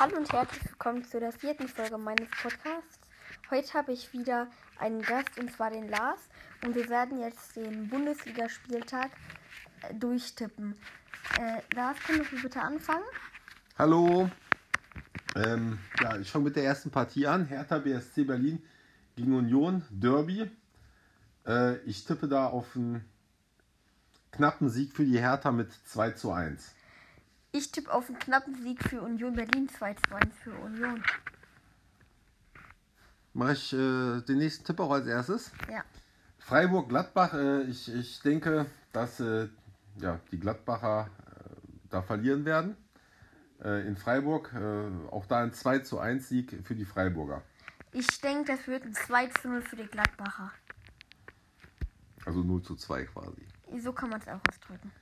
Hallo und herzlich willkommen zu der vierten Folge meines Podcasts. Heute habe ich wieder einen Gast und zwar den Lars und wir werden jetzt den Bundesligaspieltag äh, durchtippen. Äh, Lars, könntest du bitte anfangen? Hallo. Ähm, ja, ich fange mit der ersten Partie an. Hertha BSC Berlin gegen Union Derby. Äh, ich tippe da auf einen knappen Sieg für die Hertha mit 2 zu 1. Ich tippe auf einen knappen Sieg für Union Berlin 2 zu 1 für Union. Mache ich äh, den nächsten Tipp auch als erstes? Ja. Freiburg-Gladbach. Äh, ich, ich denke, dass äh, ja, die Gladbacher äh, da verlieren werden. Äh, in Freiburg. Äh, auch da ein 2 zu 1 Sieg für die Freiburger. Ich denke, das wird ein 2 zu 0 für die Gladbacher. Also 0 zu 2 quasi. So kann man es auch ausdrücken.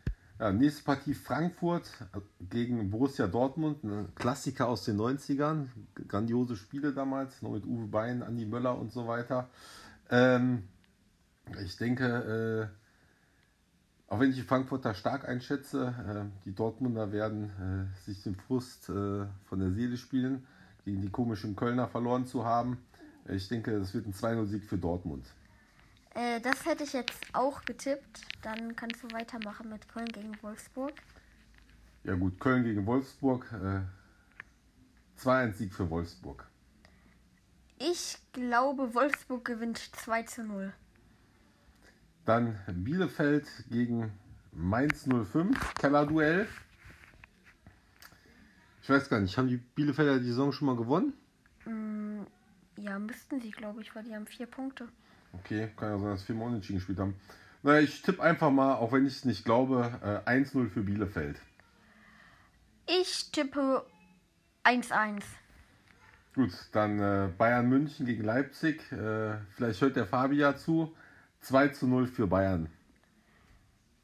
Ja, nächste Partie Frankfurt gegen Borussia Dortmund, ein Klassiker aus den 90ern. Grandiose Spiele damals, noch mit Uwe Bein, Andi Möller und so weiter. Ähm, ich denke, äh, auch wenn ich die Frankfurter stark einschätze, äh, die Dortmunder werden äh, sich den Frust äh, von der Seele spielen, gegen die komischen Kölner verloren zu haben. Ich denke, es wird ein 2-0-Sieg für Dortmund. Äh, das hätte ich jetzt auch getippt. Dann kannst du weitermachen mit Köln gegen Wolfsburg. Ja gut, Köln gegen Wolfsburg. Äh, 2-1-Sieg für Wolfsburg. Ich glaube, Wolfsburg gewinnt 2 zu 0. Dann Bielefeld gegen Mainz 05, Kellerduell. Ich weiß gar nicht, haben die Bielefelder die Saison schon mal gewonnen? Mm, ja, müssten sie, glaube ich, weil die haben vier Punkte. Okay, kann ja sein, dass wir mal unentschieden gespielt haben. Naja, ich tippe einfach mal, auch wenn ich es nicht glaube, äh, 1-0 für Bielefeld. Ich tippe 1-1. Gut, dann äh, Bayern München gegen Leipzig. Äh, vielleicht hört der Fabi ja zu. 2 zu 0 für Bayern.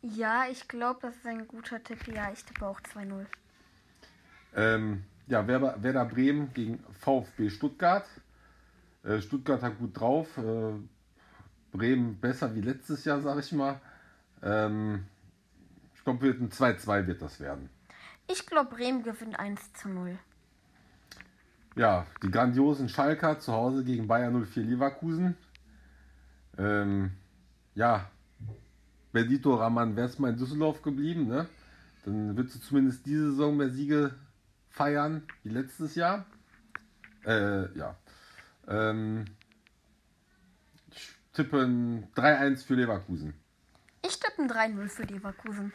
Ja, ich glaube, das ist ein guter Tipp. Ja, ich tippe auch 2-0. Ähm, ja, Werder, Bremen gegen VfB Stuttgart. Äh, Stuttgart hat gut drauf. Bremen besser wie letztes Jahr, sag ich mal. Ähm, ich glaube, ein 2-2 wird das werden. Ich glaube, Bremen gewinnt 1 zu 0. Ja, die grandiosen Schalker zu Hause gegen Bayern 04 Leverkusen. Ähm, ja, Benito Raman wäre es mal in Düsseldorf geblieben, ne? Dann wird sie zumindest diese Saison mehr Siege feiern wie letztes Jahr. Äh, ja. Ähm, tippe ein 3-1 für Leverkusen. Ich tippe ein 3-0 für Leverkusen.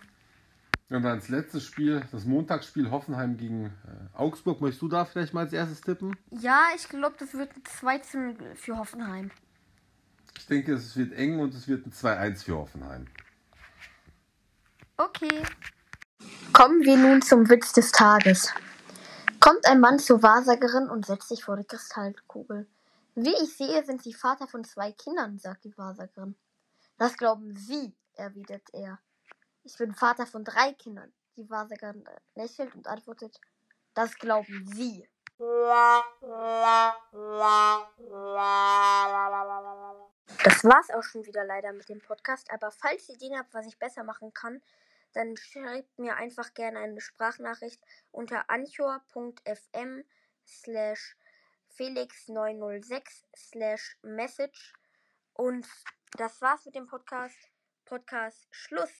Und dann das letzte Spiel, das Montagsspiel Hoffenheim gegen äh, Augsburg. Möchtest du da vielleicht mal als erstes tippen? Ja, ich glaube, das wird ein 2 zu 0 für Hoffenheim. Ich denke, es wird eng und es wird ein 2-1 für Hoffenheim. Okay. Kommen wir nun zum Witz des Tages. Kommt ein Mann zur Wahrsagerin und setzt sich vor die Kristallkugel. Wie ich sehe, sind Sie Vater von zwei Kindern, sagt die Wahrsagerin. Das glauben Sie, erwidert er. Ich bin Vater von drei Kindern. Die Wahrsagerin lächelt und antwortet, das glauben Sie. Das war's auch schon wieder leider mit dem Podcast. Aber falls ihr Ideen habt, was ich besser machen kann, dann schreibt mir einfach gerne eine Sprachnachricht unter anchor.fm slash felix906 slash message. Und das war's mit dem Podcast. Podcast Schluss.